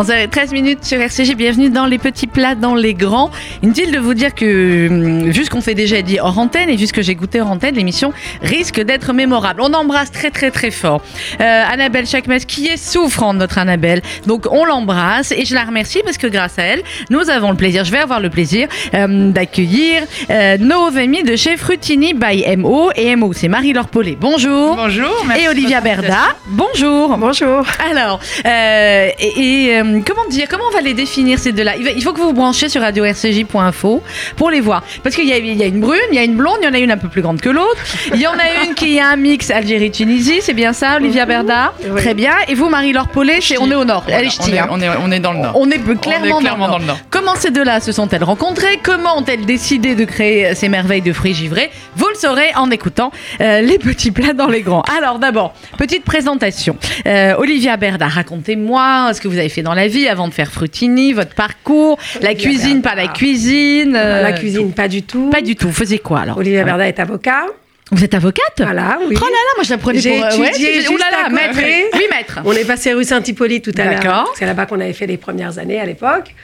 11h13 minutes sur RCG, bienvenue dans les petits plats, dans les grands. Inutile de vous dire que, hum, vu ce qu'on fait déjà dit hors antenne et vu ce que j'ai goûté hors antenne, l'émission risque d'être mémorable. On embrasse très très très fort euh, Annabelle Chakmes qui est souffrante, notre Annabelle. Donc on l'embrasse et je la remercie parce que grâce à elle, nous avons le plaisir, je vais avoir le plaisir euh, d'accueillir euh, nos amis de chez Frutini by MO. Et MO, c'est Marie-Laure Paulet. Bonjour. Bonjour. merci Et Olivia Berda. Bonjour. Bonjour. Alors, euh, et, et, euh, comment dire, comment on va les définir ces deux-là? Il, faut que vous vous branchez sur radio-rcj.info pour les voir. Parce qu'il y, a- il y a une brune, il y a une blonde, il y en a une un peu plus grande que l'autre. Il y en a une qui a un mix Algérie-Tunisie, c'est bien ça, Olivia Berda? Oui. Très bien. Et vous, Marie-Laure Paulet, on est au nord. Voilà, est on, est, hein. on, est, on est dans le nord. On est clairement, On est clairement dans, dans le nord. Comment ces deux-là se sont-elles rencontrées? Comment ont-elles décidé de créer ces merveilles de fruits givrés? Vous le saurez en écoutant euh, les petits plats dans les grands. Alors d'abord, petite présentation. Euh, Olivia Berda, racontez-moi ce que vous avez fait dans la vie avant de faire Frutini, votre parcours, la cuisine, Berda. pas la cuisine. euh, la cuisine, pas du tout. Pas du tout. Vous faisiez quoi alors Olivia Voilà. Berda est avocat. Vous êtes avocate Voilà, oui. Oh là là, moi je la prenais J'ai pour. euh, étudié c'est- juste ouh là là, à maître. Oui, maître. On est passé rue Saint-Hippolyte tout à l'heure. D'accord. C'est là-bas qu'on avait fait les premières années à l'époque.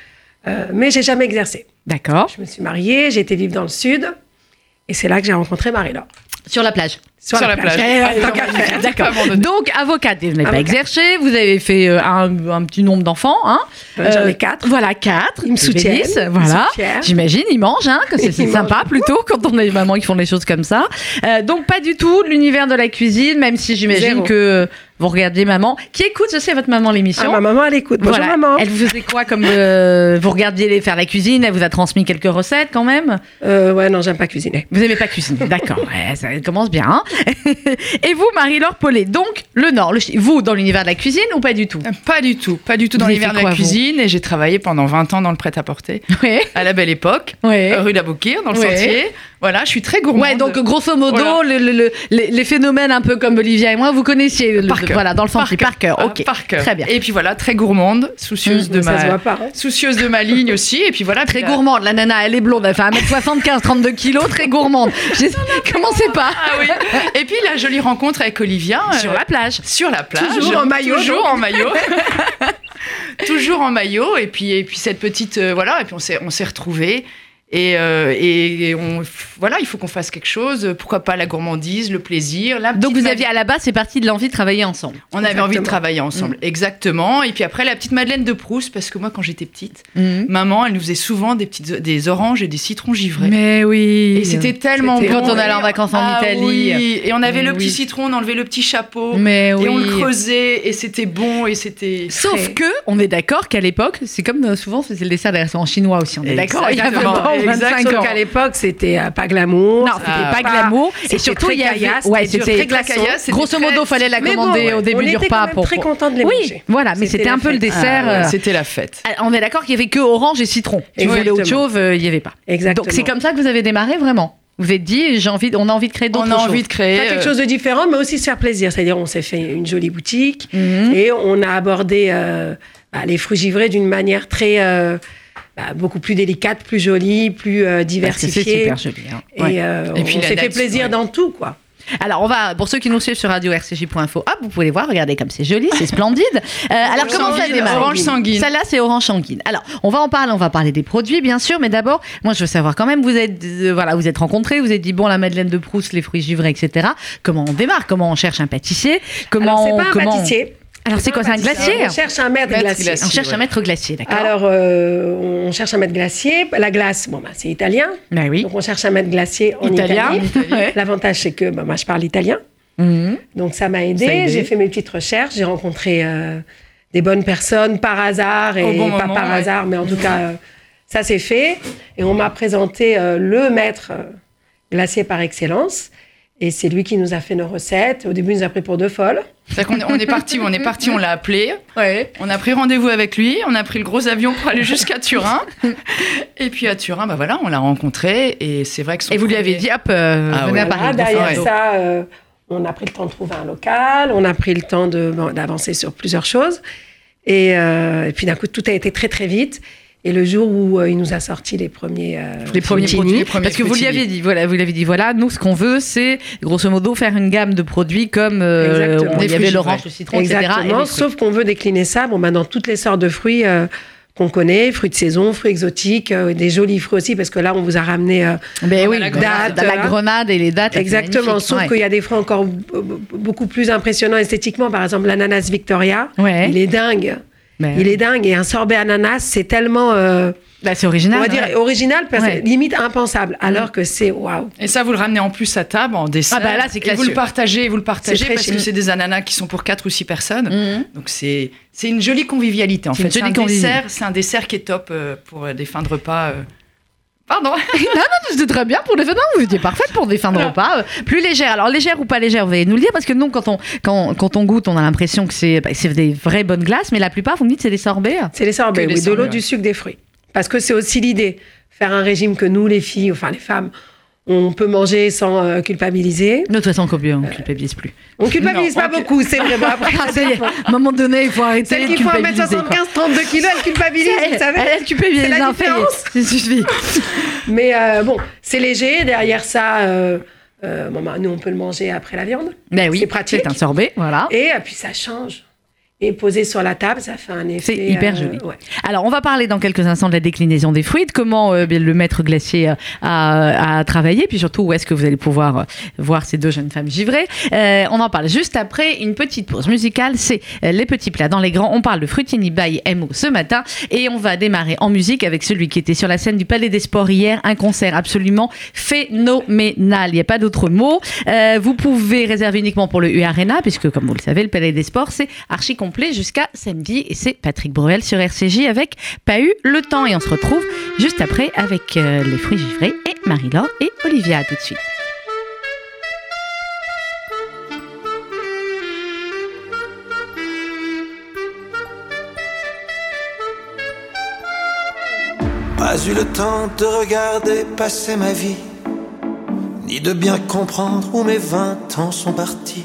Euh, mais j'ai jamais exercé. D'accord. Je me suis mariée, j'ai été vivre dans le sud. Et c'est là que j'ai rencontré Marie-Laure. Sur la plage. Sur la plage. Mais- faire. D'accord. Donc, avocate, vous n'avez pas exercé, vous avez fait euh, un, un petit nombre d'enfants. Hein Euh, j'en ai quatre. Voilà, quatre. Ils me soutiennent, ils Voilà. J'imagine, ils mangent, hein, que c'est sympa mangent. plutôt quand on a des mamans qui font des choses comme ça. Euh, donc, pas du tout l'univers de la cuisine, même si j'imagine que vous regardiez maman. Qui écoute, je sais, votre maman l'émission Ah, ma maman, elle écoute. Bonjour, voilà. maman. Elle vous faisait quoi comme euh, vous regardiez les faire la cuisine? Elle vous a transmis quelques recettes quand même? Euh, ouais, non, j'aime pas cuisiner. vous aimez pas cuisiner, d'accord. Ouais, ça commence bien. hein. Et vous, Marie-Laure Paulet, donc le Nord, le vous dans l'univers de la cuisine ou pas du tout? Pas du tout. Pas du tout dans l'univers de la cuisine. Et j'ai travaillé pendant 20 ans dans le prêt-à-porter. À la belle époque. Ouais. Rue d'Aboukir, dans le Ouais. sentier. Voilà, je suis très gourmande. Ouais, donc grosso modo, Voilà. le- le- le- les, les phénomènes un peu comme Olivia et moi, vous connaissiez le- Par cœur. voilà dans le Par centre par cœur. Ah, Ok, Par cœur. très bien. Et puis voilà, très gourmande, soucieuse de ça ma. se voit pas. hein. Soucieuse de ma ligne aussi. Et puis voilà. Très puis gourmande, la nana, elle est blonde, elle fait 1m75, 32 kilos, très gourmande. J'ai- Commencez pas. Ah oui. Et puis la jolie rencontre avec Olivia. euh, Sur la plage. Sur la plage. Toujours en maillot, Toujours donc. en maillot. toujours en maillot. Et puis, et puis cette petite. euh, voilà. Et puis on s'est, on s'est retrouvés. Et, euh, et, on, voilà, il faut qu'on fasse quelque chose. Pourquoi pas la gourmandise, le plaisir. La Donc vous aviez à la base, c'est parti de l'envie de travailler ensemble. On avait envie de travailler ensemble, exactement. Et puis après, la petite Madeleine de Proust, parce que moi, quand j'étais petite, Mhm. maman, elle nous faisait souvent des petites, des oranges et des citrons givrés. Mais oui. Et c'était tellement bon. quand on allait en vacances en Ah Italie. oui. Et on avait Mais le petit oui. citron, on enlevait le petit chapeau. Mais Et oui. on le creusait et c'était bon et c'était. Sauf que, on est d'accord qu'à l'époque, c'est comme souvent, c'est le dessert des restaurants chinois aussi. On est d'accord. Il y a Exactement. 20 ans, 25 Exactement. ans. Sauf qu'à l'époque, c'était euh, pas glamour. Non, c'était pas glamour. Et surtout, il y avait. Ouais, c'était Grosso modo, fallait la commander au début on du repas pour. très contents de les Oui, voilà, mais C'était un peu le dessert. Ah, ouais, euh, C'était la fête. ah, On est d'accord qu'il y avait que orange et citron. Tu voulais autre chose, euh, il y avait pas. Exactement. Donc c'est comme ça que vous avez démarré vraiment. Vous vous êtes dit, j'ai envie, on a envie de créer d'autres On a choses. envie de créer. Faire quelque chose de différent, mais aussi se faire plaisir. C'est-à-dire, on s'est fait une jolie boutique Mhm. et on a abordé euh, bah, les fruits givrés d'une manière très. euh, bah, beaucoup plus délicate, plus jolie, plus euh, que c'est diversifiée. super joli. hein. Et, Ouais. euh, Et puis on s'est fait plaisir ouais. dans tout, quoi. Alors, on va, pour ceux qui nous suivent sur radio-rcj.info, hop, vous pouvez les voir, regardez comme c'est joli, c'est splendide. Euh, alors, comment ça démarre orange sanguine. Celle-là, c'est orange sanguine. Alors, on va en parler, on va parler des produits, bien sûr, mais d'abord, moi, je veux savoir quand même, vous êtes, euh, voilà, vous êtes rencontrés, vous êtes dit, bon, la Madeleine de Proust, les fruits givrés, etc. Comment on démarre? Comment on cherche un pâtissier? Comment Alors, c'est on- pas un comment on- pâtissier. Alors, c'est quoi C'est un glacier? On cherche un maître, glacier. glacier. On cherche un maître glacier, d'accord Alors, euh, on cherche un maître glacier. La glace, bon, bah, c'est italien. Ben oui. Donc, on cherche un maître glacier en Italien. Italie. L'avantage, c'est que bah, moi, je parle italien. Mhm. Donc, ça m'a aidé. aidé. J'ai fait mes petites recherches. J'ai rencontré euh, des bonnes personnes par hasard et Au bon pas moment, par ouais. hasard, mais en tout cas, euh, ça s'est fait. Et on m'a présenté euh, le maître glacier par excellence. Et c'est lui qui nous a fait nos recettes. Au début, il nous a pris pour deux folles. C'est-à-dire qu'on est, on est parti, on est parti, on l'a appelé. On a pris rendez-vous avec lui, on a pris le gros avion pour aller jusqu'à Turin. Et puis à Turin, bah voilà, on l'a rencontré et c'est vrai que son Et vous lui avez dit, hop, euh, Ah venez ouais. à Paris. Voilà, derrière Ouais. ça, euh, on a pris le temps de trouver un local, on a pris le temps de- bon, d'avancer sur plusieurs choses. Et, euh, et puis d'un coup, tout a été très très vite. Et le jour où euh, il nous a sorti les premiers, euh, les premiers produits, les premiers parce que vous lui aviez dit, voilà, vous l'avez dit, voilà, nous ce qu'on veut, c'est grosso modo faire une gamme de produits comme euh, on- il y avait fruits l'orange, le citron, etc. et Exactement. fruits. Sauf qu'on veut décliner ça, bon, ben, dans toutes les sortes de fruits euh, qu'on connaît, fruits de saison, fruits exotiques, euh, des jolis fruits aussi, parce que là, on vous a ramené. euh, Ben oui, la la, grenade. la grenade et les dates. exactement. Sauf ouais. qu'il y a des fruits encore beaucoup plus impressionnants esthétiquement. Par exemple, l'ananas Victoria. Ouais. Il est dingue. Ben Il est dingue. Et un sorbet ananas, c'est tellement, euh, Bah, c'est original. on va ouais. dire, original, parce que Ouais. limite impensable. Alors que c'est waouh. Et ça, vous le ramenez en plus à table, en dessert. Ah bah là, c'est Et vous le partagez, vous le partagez parce que c'est des ananas qui sont pour 4 ou 6 personnes. Mhm. Donc c'est c'est une jolie convivialité en C'est fait. une C'est jolie un dessert, c'est un dessert qui est top euh, pour euh, des fins de repas. Pardon. C'était très bien pour les fins de repas. Vous étiez parfaite pour des fins de repas. Plus légère. Alors, légère ou pas légère, vous allez nous le dire. Parce que nous, quand on, quand, quand on goûte, on a l'impression que c'est bah, c'est des vraies bonnes glaces. Mais la plupart, vous me dites, c'est des sorbets. C'est les sorbets, oui, de l'eau, ouais. du sucre, des fruits. Parce que c'est aussi l'idée. Faire un régime que nous, les filles, enfin les femmes, on peut manger sans euh, culpabiliser. De toute façon, on ne culpabilise plus. On culpabilise Non, pas beaucoup, c'est vraiment après. Ah. À un moment donné, il faut arrêter Celle de qui font culpabiliser, 1m75, quoi. 32 kilos, elle culpabilise, vous Elle, savez. elle culpabilise. C'est la différence. Ça suffit. Mais euh, bon, c'est léger. Derrière ça, euh, euh, bon, bah, nous, on peut le manger après la viande. Ben oui, C'est pratique. C'est un sorbet, voilà. Et puis ça change. Et posé sur la table, ça fait un effet. C'est hyper euh, joli. ouais. Alors, on va parler dans quelques instants de la déclinaison des fruits, de comment euh, le maître glacier a, a travaillé, puis surtout où est-ce que vous allez pouvoir euh, voir ces deux jeunes femmes givrées. Euh, on en parle juste après une petite pause musicale. C'est les petits plats dans les grands. On parle de Fruitini by MO ce matin et on va démarrer en musique avec celui qui était sur la scène du Palais des Sports hier. Un concert absolument phénoménal. Il n'y a pas d'autre mot. Vous pouvez réserver uniquement pour le U Arena, puisque comme vous le savez, le Palais des Sports, c'est archi jusqu'à samedi. Et c'est Patrick Bruel sur RCJ avec Pas eu le temps. Et on se retrouve juste après avec euh, les fruits givrés et Marie-Laure et Olivia. À tout de suite. Pas eu le temps de regarder passer ma vie, ni de bien comprendre où mes vingt ans sont partis.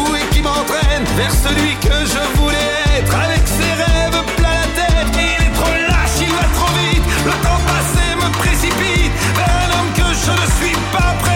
vers celui que je voulais être avec ses rêves plein la tête. Il est trop lâche, il va trop vite, le temps passé me précipite vers un homme que je ne suis pas prêt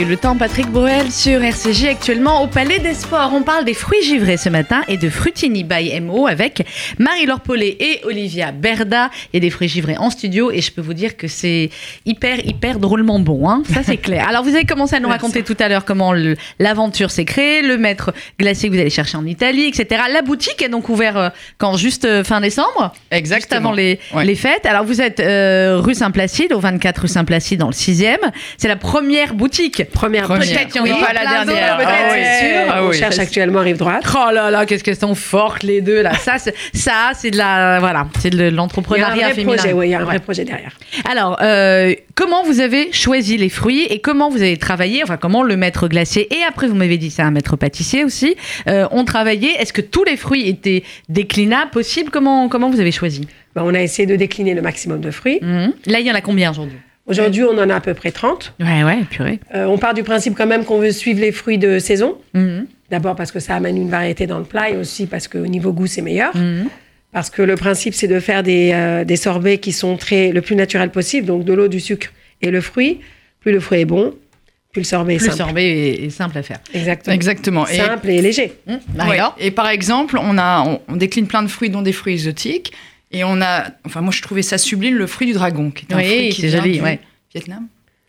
eu le temps, Patrick Bruel sur RCJ actuellement au Palais des Sports. On parle des fruits givrés ce matin et de Frutini by MO avec Marie-Laure Paulet et Olivia Berda. Il y a des fruits givrés en studio et je peux vous dire que c'est hyper, hyper drôlement bon. Hein Ça, c'est clair. Alors, vous avez commencé à nous raconter tout à l'heure comment l'aventure s'est créée, le maître glacier que vous allez chercher en Italie, etc. La boutique est donc ouverte euh, quand? Juste euh, fin décembre? Exactement. Juste avant les, Ouais. les fêtes. Alors, vous êtes euh, rue Saint-Placide, au 24 rue Saint-Placide, dans le 6e. C'est la première boutique. Première, Première. Peut-être qu'il y en Oui, aura pas la dernière. peut-être, Ah oui. c'est sûr. Ah on cherche actuellement rive droite. Oh là là, qu'est-ce qu'elles sont fortes les deux là. Ça, c'est- ça, c'est de la, voilà, c'est de l'entrepreneuriat féminin. projet, oui, il y a un vrai Ouais. projet derrière. Alors, euh, comment vous avez choisi les fruits et comment vous avez travaillé, enfin comment le maître glacier et après vous m'avez dit c'est un maître pâtissier aussi, euh, ont travaillé? Est-ce que tous les fruits étaient déclinables, possibles? Comment comment vous avez choisi? Ben, on a essayé de décliner le maximum de fruits. Mhm. Là, il y en a combien aujourd'hui? Aujourd'hui, on en a à peu près 30. Ouais, ouais, purée. Euh, on part du principe quand même qu'on veut suivre les fruits de saison. Mhm. D'abord parce que ça amène une variété dans le plat et aussi parce qu'au niveau goût, c'est meilleur. Mhm. Parce que le principe, c'est de faire des, euh, des sorbets qui sont très, le plus naturel possible, donc de l'eau, du sucre et le fruit. Plus le fruit est bon, plus le sorbet est Plus simple. sorbet est, est simple à faire. Exactement. Exactement. Simple et léger. Mhm. ouais. Et par exemple, on, a, on, on décline plein de fruits, dont des fruits exotiques. Et on a, enfin moi je trouvais ça sublime, le fruit du dragon, qui est un Oui, fruit qui vient joli, du ouais. Vietnam.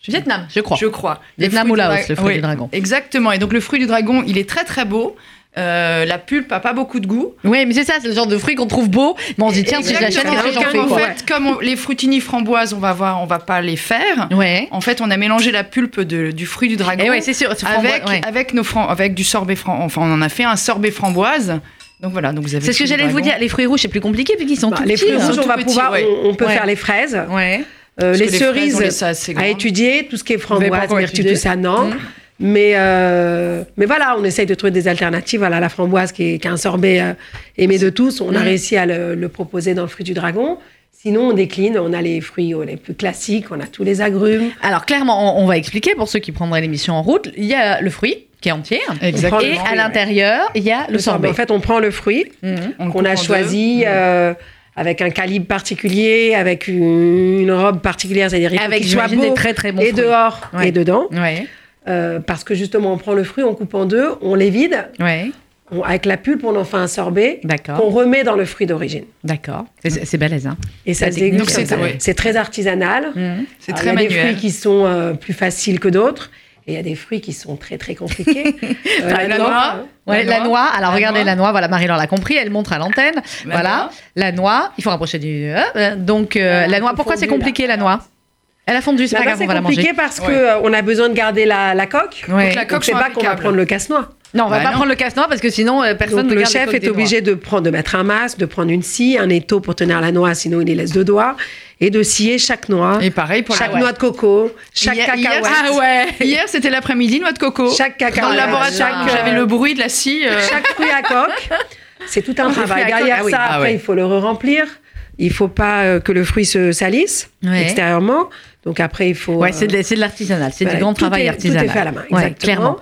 Vietnam, je crois. Je crois. Vietnam ou Laos, le fruit Oui, du dragon. Exactement. Et donc le fruit du dragon, il est très très beau. Euh, la pulpe a pas beaucoup de goût. Oui, mais c'est ça, c'est le genre de fruit qu'on trouve beau. Mais on se dit, tiens, si je l'achète, qu'est-ce que j'en fais en quoi fait, comme on- les fruitini framboises, on va voir, on va pas les faire. Ouais. En fait, on a mélangé la pulpe de- du fruit du dragon Et ouais, c'est sûr. avec, avec, nos fram- avec du sorbet framboise. Enfin, on en a fait un sorbet framboise. Donc voilà, donc vous avez C'est ce que j'allais vous dire. Les fruits rouges, c'est plus compliqué vu qu'ils sont Bah, tout les petits. fruits hein. rouges, on va pouvoir, ouais. on, on peut Ouais. faire les fraises. Ouais. Euh, les fraises, cerises ça assez à étudier, tout ce qui est framboise, étudié tout ça, non. Mhm. Mais, euh, mais voilà, on essaye de trouver des alternatives. Voilà, la framboise qui est, qui est un sorbet euh, aimé de tous, on a Mhm. réussi à le, le proposer dans le fruit du dragon. Sinon, on décline, on a les fruits euh, les plus classiques, on a tous les agrumes. Alors clairement, on, on va expliquer pour ceux qui prendraient l'émission en route. Il y a le fruit qui est entier. Exactement. Et à l'intérieur, il y a le, sorbet. En fait, on prend le fruit. On qu'on a choisi deux. euh, avec un calibre particulier, avec une, une robe particulière, c'est-à-dire Avec soit beau des très très bons et fruits. dehors Ouais. et dedans. Ouais. Euh, parce que justement, on prend le fruit, on coupe en deux, on les vide, Ouais. on- avec la pulpe, on en fait un sorbet qu'on remet dans le fruit d'origine. D'accord. C'est- balèze, hein. Et ça c'est- ouais. Très artisanal. Mhm. C'est très Il y a des manuel. fruits qui sont euh, plus faciles que d'autres. Et il y a des fruits qui sont très très compliqués. Euh, la noix, Ouais, la, La noix. noix. Alors La regardez noix. la noix. Voilà, Marie-Laure l'a compris. Elle montre à l'antenne. La voilà. noix. La noix. Il faut rapprocher du. euh, euh, donc euh, la noix. Pourquoi c'est compliqué là. la noix? Elle a fondu. C'est pas Là-bas, grave, on c'est va la manger. compliqué parce Ouais. qu'on a besoin de garder la, la coque. Ouais. Donc la coque c'est pas qu'on va prendre le casse-noix. Non, on va Bah pas non. prendre le casse-noix parce que sinon euh, personne Donc ne le chef est obligé de prendre, de mettre un masque, de prendre une scie, un étau pour tenir la noix, sinon il les laisse deux doigts, et de scier chaque noix, Et pareil pour chaque la noix de coco, chaque Hier- hier, cacahuète, Ah ouais. Hier, c'était l'après-midi, noix de coco. chaque Dans le cacahuète, laboratoire, chaque, j'avais euh, le bruit de la scie. euh, chaque fruit à coque. C'est tout un travail. Derrière ah oui. ça, Ah après, ouais. il faut le remplir. Il faut pas euh, que le fruit se salisse Ouais. extérieurement. Donc après, il faut. Ouais, euh, c'est de, c'est de l'artisanal, c'est voilà, du grand travail est- artisanal. Tout est fait à la main, Ouais, exactement. clairement.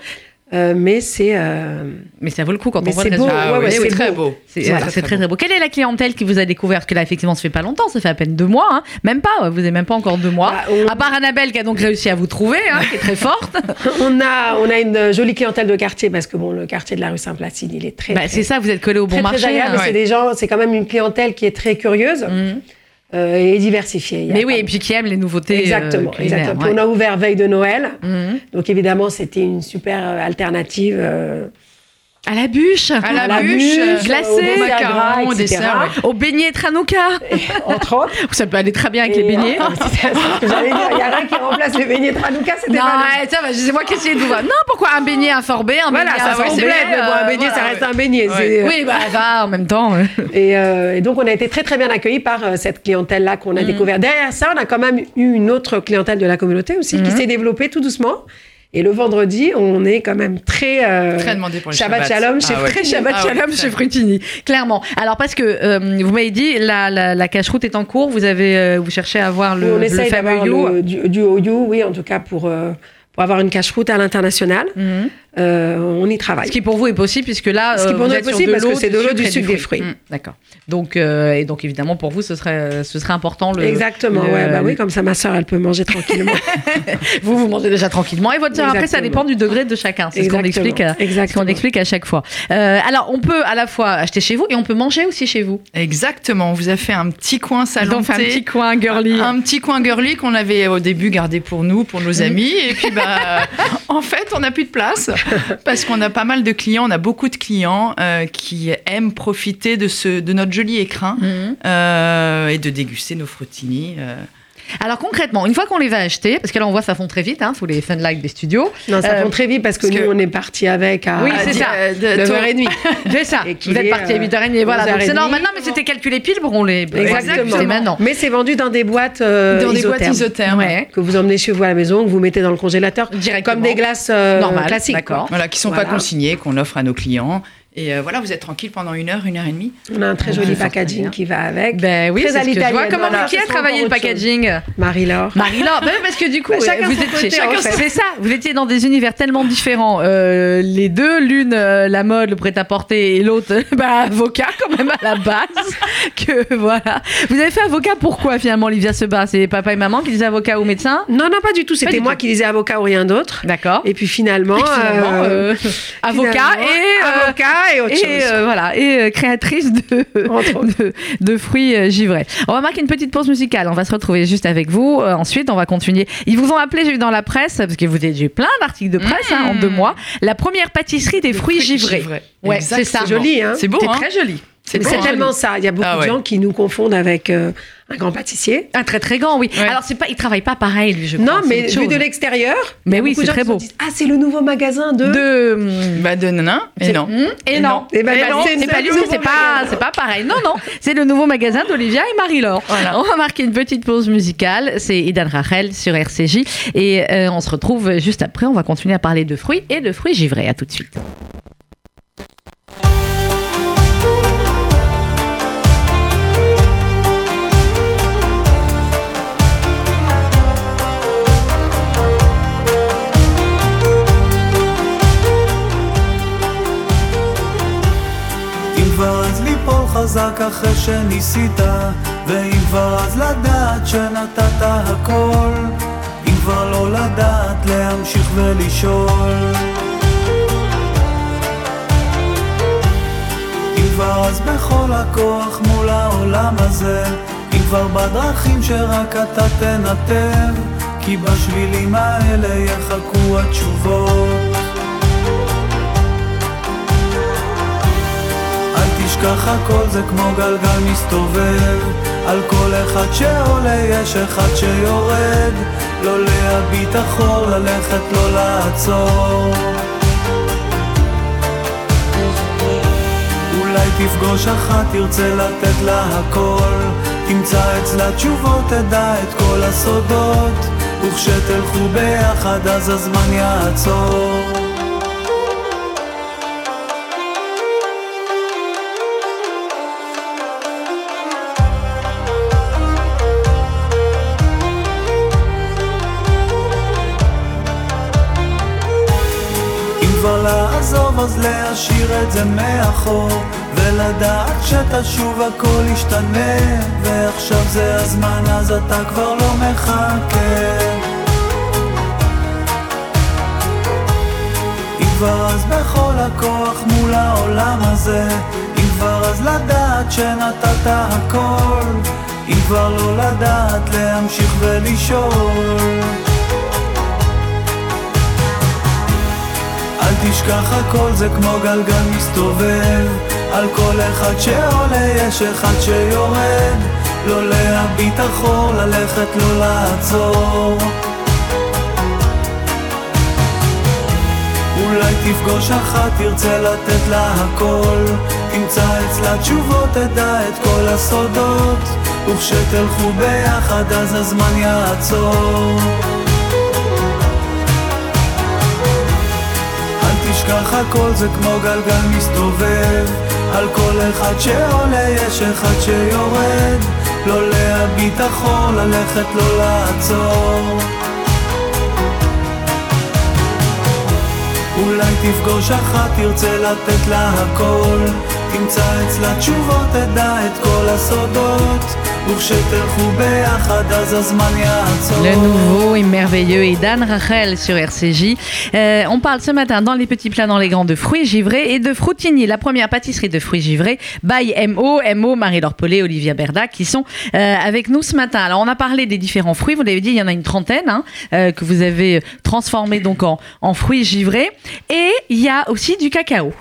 Euh, mais c'est. euh, Mais ça vaut le coup quand Mais on voit le c'est beau, résultat. Ah ouais, oui, ouais, c'est très beau. beau. C'est Voilà, c'est très très beau. Quelle est la clientèle qui vous a découvert Parce que là, effectivement, ça fait pas longtemps, ça fait à peine deux mois, hein. même pas, vous n'avez même pas encore deux mois. Bah, on- À part Annabelle qui a donc réussi à vous trouver, hein, qui est très forte. on, a, on a une jolie clientèle de quartier parce que bon, le quartier de la rue Saint-Placide, il est très. Bah, très- c'est ça, vous êtes collé au bon très, marché. très hein. ouais. C'est des gens, c'est quand même une clientèle qui est très curieuse Mhm. Euh, et a Mais pas- oui, et puis qui aime les nouveautés. Exactement, euh, exactement. ouais. Puis On a ouvert veille de Noël, Mhm. donc évidemment c'était une super euh, alternative. Euh, À la bûche À la, À la bûche, bûche, euh, glacé, au macaron, au etc. dessert. ouais. Au beignet Tranouka entre autres. Ça peut aller très bien avec Et- les beignets. C'est ça, c'est ce que j'allais dire. Il n'y a rien qui remplace les beignets de Hanouka, c'était Non, pas ouais, ça va, c'est moi qui essayais de vous voir. Non, pourquoi un beignet, un sorbet, un Voilà, beignet, ça un mais bon, un euh, beignet, ça voilà, reste ouais. un beignet. c'est- Oui, bah va en même temps. Et, euh, et donc, on a été très, très bien accueillis par euh, cette clientèle-là qu'on a Mm. découvert. Derrière ça, on a quand même eu une autre clientèle de la communauté aussi Mm. qui s'est développée tout doucement. Et le vendredi, on est quand même très. euh, Très demandé pour les Shabbat Shabbats. Shalom chez Ah ouais. Très Shabbat Ah ouais, Shalom chez Frutini, clairement. Alors parce que euh, vous m'avez dit la, la, la cache-route est en cours, vous avez euh, vous cherchez à avoir le, on le essaye fameux you. le- du, du OU, oui, en tout cas pour, euh, pour avoir une cache-route à l'international. Mhm. Euh, on y travaille. Ce qui pour vous est possible puisque là Ce qui euh, pour nous est possible de parce que l'eau, c'est de l'eau, du sucre, des fruits. Mm, D'accord. Donc euh, et donc évidemment pour vous ce serait ce serait important le Exactement, le- ouais, bah oui, comme ça ma soeur elle peut manger tranquillement. vous vous mangez déjà tranquillement et votre sœur après ça dépend du degré de chacun. C'est ce qu'on explique. à- ce exactement. qu'on explique à chaque fois. Euh, alors, on peut à la fois acheter chez vous et on peut manger aussi chez vous. Exactement, on vous a fait un petit coin salon. Un petit coin girly. Un petit coin girly qu'on avait au début gardé pour nous, pour nos amis. Et puis, bah, en fait, on n'a plus de place parce qu'on a pas mal de clients, on a beaucoup de clients euh, qui aiment profiter de, ce, de notre joli écrin Mhm. euh, et de déguster nos fruttini. Euh. Alors concrètement, une fois qu'on les va acheter, parce que là on voit ça fond très vite, hein, sous les fun light des studios. non, ça Euh, fond très vite parce que parce nous que- on est parti avec à Oui, c'est ça. Euh, de- 9h30. C'est ça. Et Vous êtes est, parti à euh, 8h30, voilà. C'est 11h30. normal. Non, mais c'était calculé pile pour on les. Exactement. C'est maintenant. Mais c'est vendu dans des boîtes euh, dans des boîtes isothermes. Ouais. que vous emmenez chez vous à la maison, que vous mettez dans le congélateur, Directement. comme des glaces euh, Normales, classiques. d'accord. Voilà, qui sont Voilà. pas consignés, qu'on offre à nos clients. Et euh, voilà, vous êtes tranquille pendant une heure, une heure et demie. On a un très joli packaging qui va avec. Ben oui, Très c'est ce que je vois. Comment voilà. qui a travaillé le packaging Marie-Laure. Marie-Laure, ben oui, parce que du coup, chacun vous étiez, c'est ça, vous étiez dans des univers tellement différents, euh, les deux, l'une euh, la mode, le prêt-à-porter, et l'autre, bah, avocat quand même à la base, que voilà. Vous avez fait avocat pourquoi finalement, Olivia Seba C'est papa et maman qui disaient avocat ou médecin? Non, non, pas du tout. C'était moi tout. qui disais avocat ou rien d'autre. D'accord. Et puis finalement, Et finalement, euh, euh, avocat finalement, et euh, avocat et autre et chose. euh, voilà et euh, créatrice de, de de fruits euh, givrés. On va marquer une petite pause musicale. On va se retrouver juste avec vous. Euh, ensuite, on va continuer. Ils vous ont appelé, j'ai vu dans la presse, parce que vous avez eu plein d'articles de presse hein, en Mmh. deux mois. La première pâtisserie des fruits givrés. Ouais, c'est ça. Exactement. Joli, hein C'est beau, C'est hein très joli. C'est c'est hein tellement ça. Il y a beaucoup Ah de gens qui nous confondent avec euh, un grand pâtissier. Un très très grand, oui. Ouais. Alors c'est pas, il travaille pas pareil, lui, je crois. Non, c'est mais vu de l'extérieur, Mais oui, c'est très beau. disent, ah, c'est le nouveau magasin de. de hum, Bah de et non. Hum, et non. Eh ben, Et bah, non, c'est- c'est c'est pas le du tout, nouveau c'est pas, c'est pas pareil. Non, non, c'est le nouveau magasin d'Olivia et Marie-Laure. Voilà. On va marquer une petite pause musicale. C'est Idan Rachel sur RCJ et euh, on se retrouve juste après. On va continuer à parler de fruits et de fruits givrés. À tout de suite. חזק אחרי שניסית ואם כבר אז לדעת שנתת הכל אם כבר לא לדעת להמשיך ולשאול. אם כבר אז בכל הכוח מול העולם הזה אם כבר בדרכים שרק אתה תנתב כי בשבילים האלה יחכו התשובות אל תשכח הכל זה כמו גלגל מסתובב. על כל אחד שעולה יש אחד שיורד. לא להביט אחור, ללכת לא לעצור. אולי תפגוש אחת, תרצה לתת לה הכל. תמצא אצלה תשובות, תדע את כל הסודות. וכשתלכו ביחד אז הזמן יעצור להשאיר את זה מאחור ולדעת שתשוב הכל ישתנה ועכשיו זה הזמן אז אתה כבר לא מחכה. אם כבר אז בכל הכוח מול העולם הזה אם כבר אז לדעת שנתת הכל אם כבר לא לדעת להמשיך ולשאול תשכח הכל זה כמו גלגל מסתובב. על כל אחד שעולה יש אחד שיורד. לא להביט אחור, ללכת לא לעצור. אולי תפגוש אחת, תרצה לתת לה הכל. תמצא אצלה תשובות, תדע את כל הסודות. וכשתלכו ביחד אז הזמן יעצור אל תשכח הכל זה כמו גלגל מסתובב. על כל אחד שעולה יש אחד שיורד. לא להביט אחור, ללכת לא לעצור. אולי תפגוש אחת, תרצה לתת לה הכל תמצא אצלה תשובות, תדע את כל הסודות וכשתלכו ביחד אז הזמן יעצור Le nouveau et merveilleux et Dan Rachel sur RCJ. Euh, on parle ce matin dans les petits plats, dans les grands de fruits givrés et de Frutigny, la première pâtisserie de fruits givrés by MO, MO, Marie-Laure Paulet, Olivia Berda qui sont euh, avec nous ce matin. Alors on a parlé des différents fruits, vous l'avez dit, il y en a une trentaine hein, euh, que vous avez transformé donc en, en fruits givrés et il y a aussi du cacao.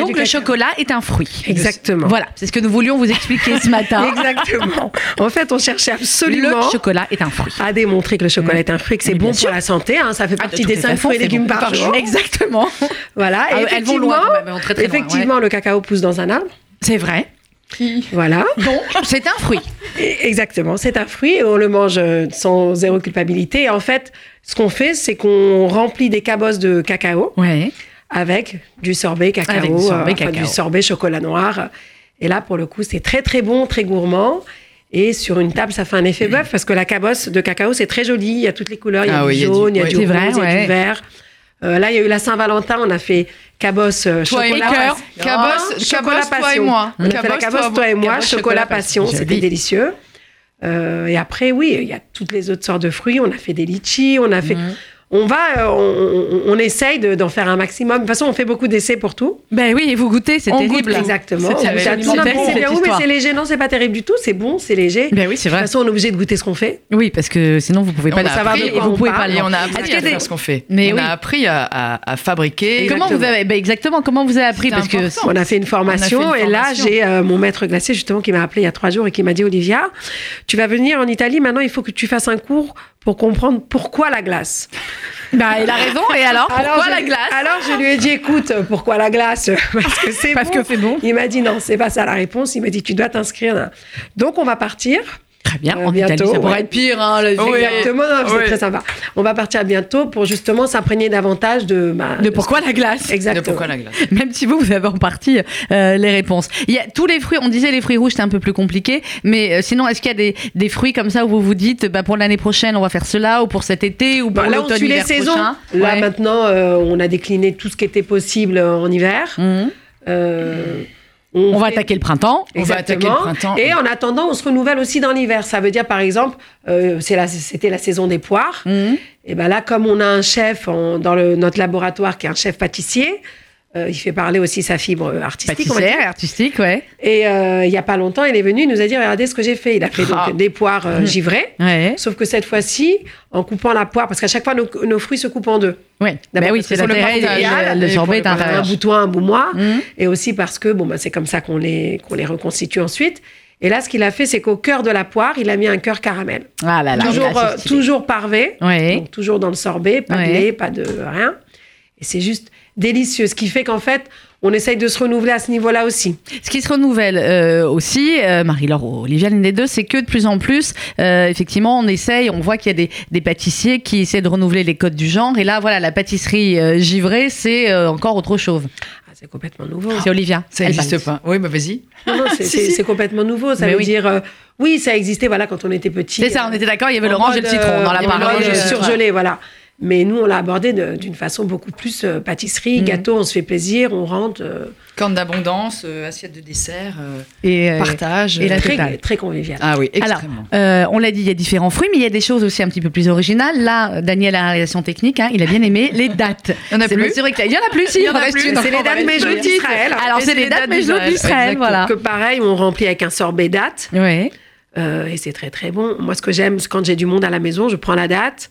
Donc le chocolat est un fruit. Exactement. Voilà, c'est ce que nous voulions vous expliquer ce matin. Exactement. En fait, on cherchait absolument Le chocolat est un fruit. à démontrer que le chocolat est un fruit, que c'est bon sûr. pour la santé. hein, ça fait Ah, partie de des toute 5 façon, fruits et légumes bon. par jour. Exactement. Voilà. Ah, Et elles vont loin, effectivement, quand même, elles vont très, loin, effectivement le cacao pousse dans un arbre. C'est vrai. Voilà. Bon, c'est un fruit. Exactement, c'est un fruit et on le mange euh, sans zéro culpabilité. Et en fait, ce qu'on fait, c'est qu'on remplit des cabosses de cacao Ouais. Avec du sorbet cacao, Avec du sorbet euh, enfin, cacao. du sorbet chocolat noir. Et là, pour le coup, c'est très très bon, très gourmand. Et sur une table, ça fait un effet bœuf parce que la cabosse de cacao, c'est très joli. Il y a toutes les couleurs. Il y a Ah du oui, jaune, il y a du vrai, il y a du vert. Euh, là, il y a eu la Saint-Valentin. On a fait cabosse euh, Toi et chocolat. moi. passion. Cabosse- chocolat cabosse, toi et passion. moi. On a fait la Cabosse, cabosse, toi- toi et moi, cabosse, chocolat chocolat passion. passion. C'était délicieux. Euh, et après, oui, il y a toutes les autres sortes de fruits. On a fait des litchis, on a fait. Mhm. On va, euh, on, on- on essaye de- d'en faire un maximum. De toute façon, on fait beaucoup d'essais pour tout. Ben oui, et vous goûtez, c'est On terrible. goûte, Exactement. C'est On mais c'est bien, cette oui, mais histoire. c'est léger. Non, c'est pas terrible du tout. C'est bon, c'est léger. Ben oui, c'est De toute vrai. façon, on est obligé de goûter ce qu'on fait. Oui, parce que sinon vous pouvez Et pas on savoir appris, et on vous pouvez parle, pas le Et on a appris à faire ce qu'on fait. Mais on oui. a appris à, à- à fabriquer. Comment vous avez ben exactement comment vous avez appris? Parce que. On a fait une formation On a fait une et là, j'ai euh, mon maître glacier justement qui m'a appelé il y a trois jours et qui m'a dit Olivia, tu vas venir en Italie. Maintenant, il faut que tu fasses un cours pour comprendre pourquoi la glace. bah, il a raison et alors pourquoi Alors, la glace? Alors je lui ai dit écoute, pourquoi la glace? Parce que c'est Parce bon. que c'est bon. Il m'a dit non, c'est pas ça la réponse. Il m'a dit tu dois t'inscrire. Donc on va partir. Très bien, Euh, en bientôt, Italie, ça pourrait ouais. être pire hein, le- Oui. Exactement, c'est Oui. très sympa. On va partir bientôt pour justement s'imprégner davantage de. bah, de pourquoi la glace? De Exactement. pourquoi la glace Même si vous, vous avez en partie euh, les réponses. Il y a tous les fruits, on disait les fruits rouges, c'est un peu plus compliqué, mais euh, sinon, est-ce qu'il y a des, des fruits comme ça où vous vous dites, bah, pour l'année prochaine, on va faire cela, ou pour cet été, ou pour Bah, l'automne, suit les hiver saisons. prochain? Là, Ouais. maintenant, euh, on a décliné tout ce qui était possible en hiver. Mhm. Euh, On va attaquer le printemps. On va attaquer le printemps. Et en attendant, on se renouvelle aussi dans l'hiver. Ça veut dire, par exemple, euh, la- c'était la saison des poires. Mhm. Et ben là, comme on a un chef en- dans le, notre laboratoire qui est un chef pâtissier, euh, il fait parler aussi sa fibre artistique. Pâtissière, artistique, ouais. Et euh, il y a pas longtemps, il est venu, il nous a dit regardez ce que j'ai fait. Il a fait donc Ah. des poires euh, givrées. Ouais. Sauf que cette fois-ci, en coupant la poire, parce qu'à chaque fois, nos, nos fruits se coupent en deux. Ouais. D'abord Bah oui, c'est le Le, le Et sorbet est un bout toi, un bout moi. Mhm. Et aussi parce que bon, bah, c'est comme ça qu'on les, qu'on les reconstitue ensuite. Et là, ce qu'il a fait, c'est qu'au cœur de la poire, il a mis un cœur caramel. Ah là là. toujours, euh, toujours parvé. Ouais. Donc, toujours dans le sorbet, pas Ouais. de lait, pas de rien. Et c'est juste délicieux. Ce qui fait qu'en fait, on essaye de se renouveler à ce niveau-là aussi. Ce qui se renouvelle euh, aussi, euh, Marie-Laure ou Olivia, l'une des deux, c'est que de plus en plus, euh, effectivement, on essaye, on voit qu'il y a des, des pâtissiers qui essaient de renouveler les codes du genre. Et là, voilà, la pâtisserie euh, givrée, c'est euh, encore autre chose. Ah, c'est complètement nouveau. C'est Olivia. Ça n'existe pas. Oui, bah vas-y. Non, non, c'est Si, si. complètement nouveau. Ça Mais veut oui. dire, euh, oui, ça existait voilà, quand on était petit. C'est ça, on était d'accord, il y avait l'orange et le citron dans la mode euh, surgelé, voilà. Mais nous, on l'a abordé d'une façon beaucoup plus euh, pâtisserie, Mhm. gâteau, on se fait plaisir, on rentre. euh, Corne d'abondance, euh, assiette de dessert, euh, Et, euh, partage. et la très, très convivial. Ah oui, Alors, extrêmement. euh, on l'a dit, il y a différents fruits, mais il y a des choses aussi un petit peu plus originales. Là, Daniel a la réalisation technique, hein, il a bien aimé les dates. Il y en a C'est plus vrai qu'il y en a plus, si, Il y en a reste plus. une. C'est les dates Mejlout d'Israël. Alors, c'est les dates Mejlout d'Israël, voilà. Que pareil, on remplit avec un sorbet date. Euh, et c'est très très bon. Moi, ce que j'aime, c'est quand j'ai du monde à la maison, je prends la date,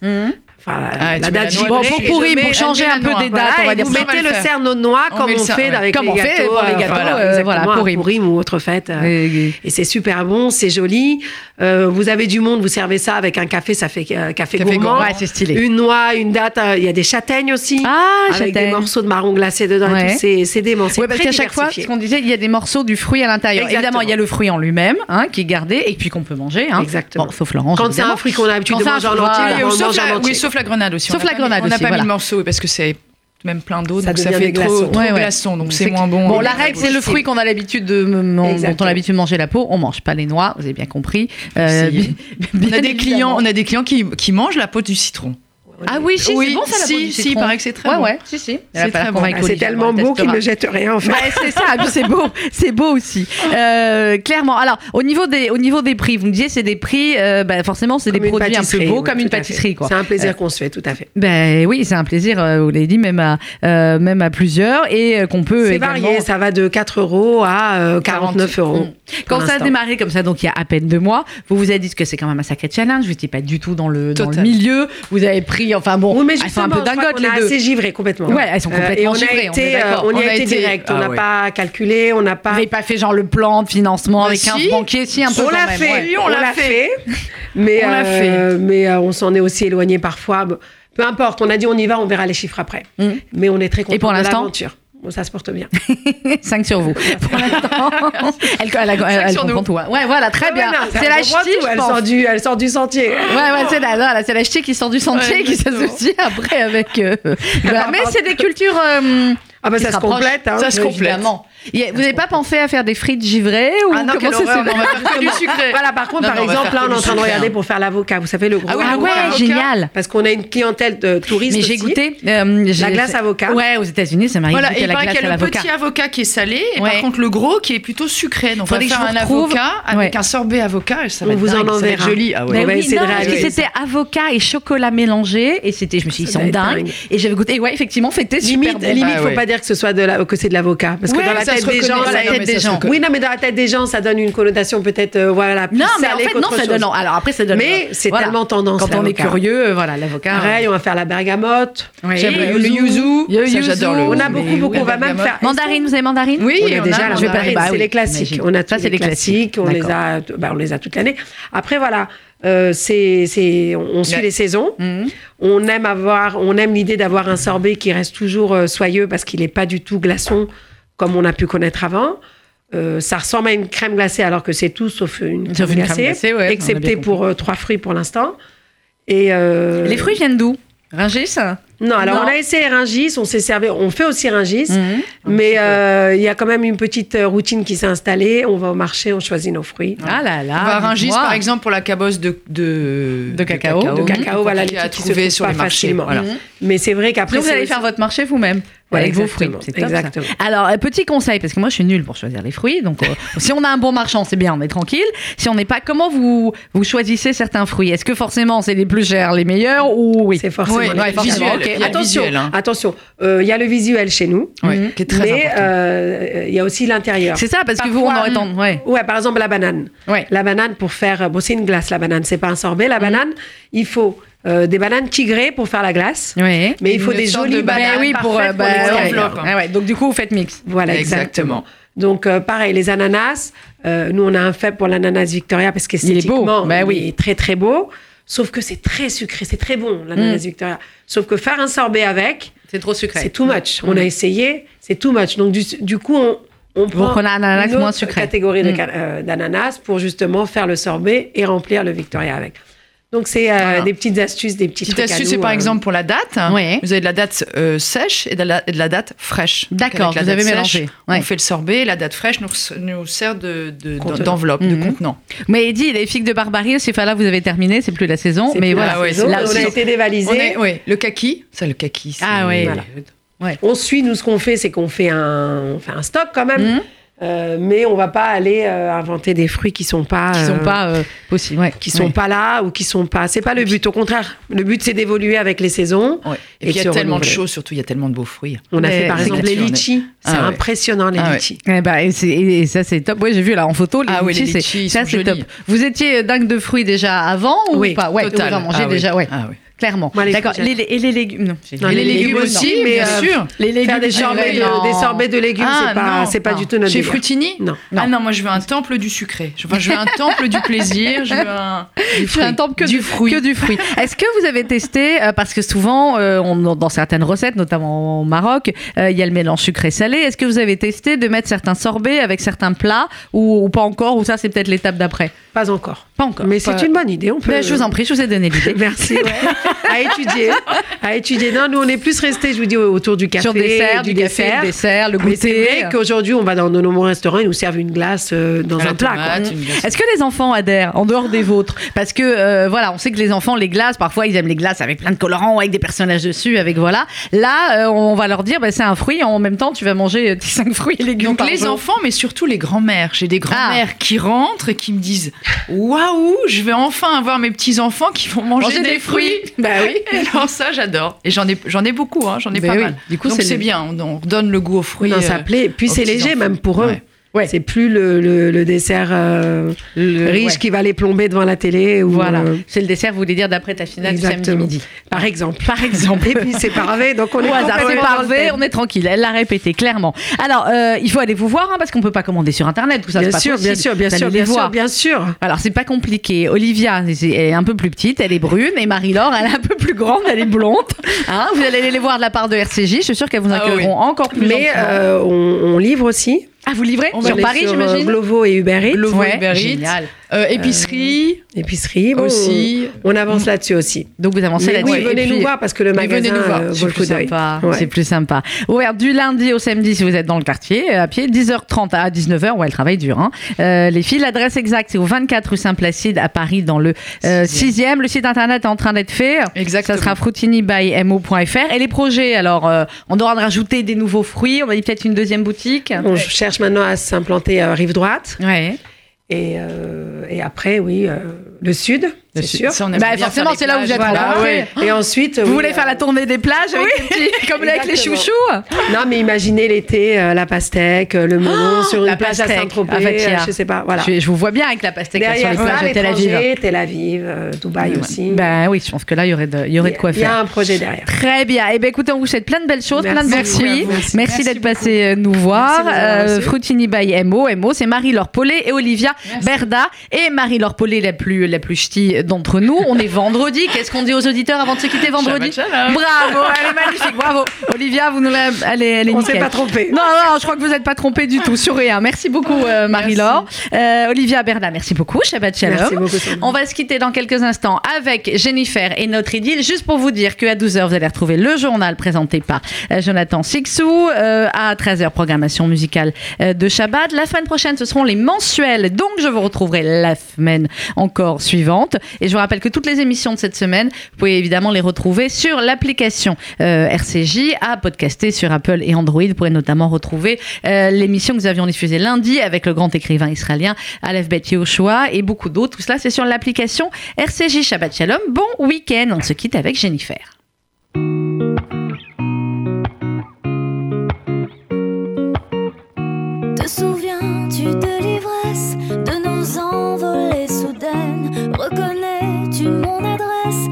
Enfin, ah, la date Bon, pourri, pour changer un peu des dates. Vous mettez le cerne aux noix comme on fait avec les euh, gâteaux, voilà, euh, Pourim ou autre fête. Et c'est super bon, c'est joli. Euh, vous avez du monde, vous servez ça avec un café, ça fait café gourmand. c'est stylé. Une noix, une date. Il y a des châtaignes aussi. Ah, avec des morceaux de marron glacé dedans. C'est dément. C'est très chaque fois, ce qu'on disait, il y a des morceaux du fruit à l'intérieur. Évidemment, il y a le fruit en lui-même hein, qui est gardé et puis qu'on peut manger. Hein. Exactement. Sauf Laurent. Quand c'est un fruit qu'on a l'habitude de manger en mange entier la grenade aussi. Sauf la grenade aussi. On n'a pas mis le morceau parce que c'est même plein d'eau, donc ça fait trop, trop ouais, donc c'est moins bon. Bon, euh, la règle, c'est le fruit qu'on a l'habitude de, dont on a l'habitude de manger la peau. On mange pas les noix, vous avez bien compris. Euh, on a des clients, on a des clients qui, qui mangent la peau du citron. Ah oui, si, c'est bon ça la si, peau. Si, paraît que c'est très ouais, bon. Ouais, si, si. C'est tellement beau qu'il ne jette rien en fait. C'est ça, c'est beau, c'est beau aussi. Ah. Euh, clairement. Alors, au niveau des, au niveau des prix, vous me disiez c'est des prix, euh, bah, forcément c'est des produits un peu beaux comme une pâtisserie. C'est un plaisir euh, qu'on se fait, tout à fait. Ben oui, c'est un plaisir, vous l'avez dit, même à, même à plusieurs et qu'on peut. C'est varié, ça va de 4 euros à 49 euros. Mmh. Quand ça a démarré comme ça, donc il y a à peine deux mois, vous vous êtes dit que c'est quand même un sacré challenge. Vous n'étiez pas du tout dans le milieu. Vous avez pris Valérie. Enfin bon, oui, mais elles sont un peu dingotes les deux. assez givrées complètement. Ouais, elles sont euh, complètement euh, et on givrées. A été, euh, on, y a, été, direct. On ah n'a pas calculé, on n'a pas. Vous n'avez pas fait genre le plan de financement bah avec si. 15 banquiers, si un peu. On l'a fait, on, l'a fait. mais on, euh, fait. mais euh, on s'en est aussi éloigné parfois. Peu importe, on a dit on y va, on verra les chiffres après. Mm. Mais on est très content et pour de. Bon, ça se porte bien. 5 sur vous. Pour l'instant, elle, elle, elle, elle comprend nous. tout. Hein. Ouais, voilà, très bien. C'est la ch'ti, tout, elle, sort du, elle sort du sentier. Ouais, ouais, c'est la, la c'est la ch'ti qui sort du sentier, ouais, qui s'associe après avec. Euh, bah, mais c'est des cultures. Euh, ah, bah ça se, complète, hein, ça se complète. ça se complète. Vous n'avez pas pensé à faire des frites givrées ou ah non, comment du sucré. Voilà, par contre, par exemple, là, on est en train de regarder hein. pour faire l'avocat. Vous savez, le ah gros. Ah, oui, génial. Parce qu'on a une clientèle de touristes. Mais j'ai goûté euh, la glace avocat. Ouais, aux États-Unis, ça m'arrive. Voilà, et la glace il y a le petit avocat qui est salé, et par contre le gros qui est plutôt sucré. Donc, on va faire un avocat avec un sorbet avocat. Ça vous en enverra. Joli. Ah ouais. C'était avocat et chocolat mélangé, et c'était, je me suis dit, ils sont dingues. Et j'avais goûté. Et Ouais, effectivement, c'était super. Limite, ah faut pas dire que que c'est de l'avocat, parce que dans tête des gens, dans la tête des gens. Oui, non, mais dans la tête des gens, ça donne une connotation peut-être, euh, voilà, plus Non, mais en fait, non, ça donne. Alors après, ça donne. Mais c'est voilà. tellement tendance. Quand on est curieux, euh, voilà, l'avocat. Pareil, euh. on va faire la bergamote. Oui. Le yuzu. J'adore le. On a beaucoup, beaucoup. On va même faire. Mandarine, vous avez mandarine Oui, on a déjà la mandarine. Bah c'est les classiques. On a ça, c'est les classiques. On les a, bah, on les a toute l'année. Après, voilà. Euh, c'est, c'est, on suit ouais. les saisons. Mmh. On aime avoir, on aime l'idée d'avoir un sorbet qui reste toujours euh, soyeux parce qu'il n'est pas du tout glaçon comme on a pu connaître avant. Euh, ça ressemble à une crème glacée alors que c'est tout sauf une crème glacée, excepté pour euh, trois fruits pour l'instant. Et euh, les fruits viennent d'où? Ringis? Non, alors on a essayé Ringis, on s'est servi, on fait aussi Ringis, mhm. mais ah, il y a quand même une petite routine qui s'est installée. On va au marché, on choisit nos fruits. Ah là là On Ringis par exemple pour la cabosse de de, cacao, de cacao, voilà, qui, qui se trouve sur pas les marchés, facilement. Voilà. Mhm. Mais c'est vrai qu'après. vous allez faire votre marché vous-même. Avec vos fruits. Top, exactement. Ça. Alors, euh, petit conseil, parce que moi je suis nulle pour choisir les fruits. Donc, euh, si on a un bon marchand, c'est bien, on est tranquille. Si on n'est pas, comment vous, vous choisissez certains fruits? Est-ce que forcément c'est les plus chers, les meilleurs ou oui? C'est forcément oui, forcément. Visuel, hein. Attention, euh, il y a le visuel chez nous, mhm. qui est très mais il y a aussi l'intérieur. C'est ça, parce que vous, on aurait tendance. Ouais. par exemple, la banane. La banane, pour faire. Bon, c'est une glace, la banane, c'est pas un sorbet. La mhm. banane, il faut euh, des bananes tigrées pour faire la glace. Oui. Mais il faut des jolies bananes oui, pour, euh, bah, pour les bah, hein. ah donc du coup, vous faites mix. Voilà, exactement. Donc euh, pareil, les ananas. Euh, nous, on a un fait pour l'ananas Victoria parce qu'esthétiquement, il est beau. Bah oui. Il est très très beau. Sauf que c'est très sucré, c'est très bon l'ananas. Mm. Victoria. Sauf que faire un sorbet avec, c'est trop sucré. C'est too much. On a mm. essayé, c'est too much. Donc du, coup, on, prend on a un ananas une catégorie mm. d'ananas pour justement faire le sorbet et remplir le Victoria avec. Donc, c'est euh, des petites astuces, des petits Petite trucs. astuces, c'est par euh. exemple pour la date. Hein. Oui. Vous avez de la date euh, sèche et de la, date fraîche. D'accord, vous avez mélangé. Ouais. On fait le sorbet, la date fraîche nous, nous sert d'enveloppe, de, de, de, mhm. contenant. Mais Eddie, les figues de Barbarie, ces là vous avez terminé, c'est plus la saison. Mais voilà, la ouais, saison, là, on a été dévalisé. Oui, le kaki, ça, le kaki. Ah oui. On suit, nous, ce qu'on fait, c'est qu'on fait un, on fait un stock quand même. Mhm. Euh, mais on va pas aller euh, inventer des fruits qui sont pas qui sont euh, pas euh, possibles, ouais, qui sont pas là ou qui sont pas. C'est pas le but. Au contraire, le but c'est d'évoluer avec les saisons. Ouais. Et, puis il y a tellement de choses, surtout il y a tellement de beaux fruits. On a fait par exemple les litchis. C'est ah impressionnant les ah litchis. Eh bah, et, et, ça c'est top. Oui, j'ai vu là en photo les ah litchis. Oui, litchis ça c'est top. Vous étiez dingue de fruits déjà avant ou pas? Ouais, total. vous en mangez ah déjà. Ouais. Ah oui clairement. D'accord. Et les légumes, non. les les légumes légumes, aussi, non. bien Mais, euh, sûr. Les légumes, Faire des sorbets, de, des sorbets de légumes, Ah, c'est pas, pas du tout notre Chez. Frutini Non. Ah non, moi je veux un temple du sucré. Enfin, je veux un temple du plaisir. Je veux un. Du veux un fruit. temple que du fruit. que du fruit. Est-ce que vous avez testé, euh, parce que souvent, euh, on- dans certaines recettes, notamment au Maroc, il y a le mélange sucré-salé. Est-ce que vous avez testé de mettre certains sorbets avec certains plats ou, ou pas encore Ou ça, c'est peut-être l'étape d'après? Pas encore. Pas encore. Mais c'est une bonne idée. On peut. Ben, je vous en prie, je vous ai donné l'idée. Merci. à étudier. À étudier. Non, nous, on est plus restés, je vous dis, autour du café. Sur dessert, du du café, dessert. le dessert, le Mais c'est goûter. vrai qu'aujourd'hui, on va dans de nombreux restaurants, ils nous servent une glace euh, dans À un plat. Est-ce que les enfants adhèrent en dehors des vôtres? Parce que euh, voilà, on sait que les enfants, les glaces, parfois ils aiment les glaces avec plein de colorants, avec des personnages dessus, avec voilà. Là, euh, on va leur dire, bah, c'est un fruit. En même temps, tu vas manger euh, tes cinq fruits et légumes. Donc par les jour. enfants, mais surtout les grands-mères. J'ai des grands-mères qui rentrent et qui me disent Waouh, je vais enfin avoir mes petits-enfants qui vont manger, Manger des, des fruits. Bah oui. Alors ça, j'adore. Et j'en ai, j'en ai beaucoup, hein, j'en ai Ben pas oui. mal. Du coup, Donc c'est bien, on, on redonne le goût aux fruits. Non, ça euh, plaît. Puis c'est léger, même pour eux. Ouais. Ouais. C'est plus le, le- le dessert euh, Le- riche ouais. qui va les plomber devant la télé. Ou, Voilà, euh, c'est le dessert, vous voulez dire d'après ta finale du samedi exactement. midi. Par exemple. Par exemple. Et puis c'est parvé, donc on est Au hasard, c'est thème. on est tranquille. Elle l'a répété clairement. Alors, euh, il faut aller vous voir hein, parce qu'on peut pas commander sur internet. Tout ça, Bien sûr, bien sûr, bien sûr, bien sûr, bien sûr. Alors, c'est pas compliqué. Olivia, elle est un peu plus petite, elle est brune, et Marie-Laure, elle est un peu plus grande, elle est blonde. Hein, vous allez les voir de la part de RCJ. Je suis sûre qu'elles vous Ah oui. accueilleront encore plus. Mais on livre aussi. Ah, vous livrez on sur Paris, euh, j'imagine. Glovo et Uber Eats. Glovo Ouais, Uber Eats. génial. Euh, épicerie Épicerie. Bon, aussi. On, avance là-dessus aussi. Donc vous avancez là-dessus. oui, Et venez puis- nous voir parce que le magasin nous voir, euh, C'est vaut le plus coup d'œil. Ouais. C'est plus sympa. Ouvert du lundi au samedi si vous êtes dans le quartier, euh, à pied, 10h30 à 19h. Ouais, le travail dur. Hein. Euh, les filles, l'adresse exacte, c'est au 24 rue Saint-Placide à Paris, dans le 6e. Le site internet est en train d'être fait. Exactement. Ça sera fruitinibymo.fr. Et les projets, alors, euh, on aura de rajouter des nouveaux fruits. On va dire peut-être une deuxième boutique. On cherche maintenant à s'implanter à rive droite. Ouais. Et, euh, et après, oui, euh, le sud, sûr. Ça, on aime Bah, forcément, faire c'est là où vous êtes. Voilà, ouais. Et ensuite, Vous oui, voulez euh, faire la tournée des plages avec les petits, comme avec les chouchous Non, mais imaginez l'été, euh, la pastèque, euh, le melon sur une la plage à pastèque, Saint-Tropez, à euh, je sais pas, voilà. je, je vous vois bien avec la pastèque là, sur Derrière les plages de Tel Aviv. Tel Aviv, euh, Dubaï aussi. Ben oui, je pense que là, il y aurait de, il y aurait de quoi Il y a faire. un projet derrière. Très bien. Eh bien, écoutez, on vous souhaite plein de belles choses, plein de bons Merci. fruits. Merci. D'être passé euh, nous voir. Euh. Fruitini by MO. MO, c'est Marie-Laure Paulet et Olivia Berda. Et Marie-Laure Paulet, la plus, la plus ch'ti d'entre nous. On est vendredi. Qu'est-ce qu'on dit aux auditeurs avant de se quitter vendredi Shabbat. Bravo, elle est magnifique. Bravo. Olivia, vous nous la, elle est, elle est On s'est pas trompé. Non, non, je crois que vous n'êtes pas trompé du tout, sur rien. Merci beaucoup, euh, Marie-Laure. Euh, Olivia Berda, merci beaucoup. Shabbat Shalom. Merci beaucoup. Sonia. On va se quitter dans quelques instants avec Jennifer et notre idylle. Juste pour vous dire qu'à 12h, vous allez retrouver le journal présenté par euh, Jonathan Sixou. Euh, à 13h, programmation musicale de Shabbat. La semaine prochaine, ce seront les mensuels. Donc, je vous retrouverai la semaine encore suivante. Et je vous rappelle que toutes les émissions de cette semaine, vous pouvez évidemment les retrouver sur l'application euh, RCJ, à podcaster sur Apple et Android. Vous pourrez notamment retrouver euh, l'émission que nous avions diffusée lundi avec le grand écrivain israélien Aleph Bet Yehoshua et beaucoup d'autres. Tout cela, c'est sur l'application RCJ Shabbat Shalom. Bon week-end. On se quitte avec Jennifer. Mon adresse,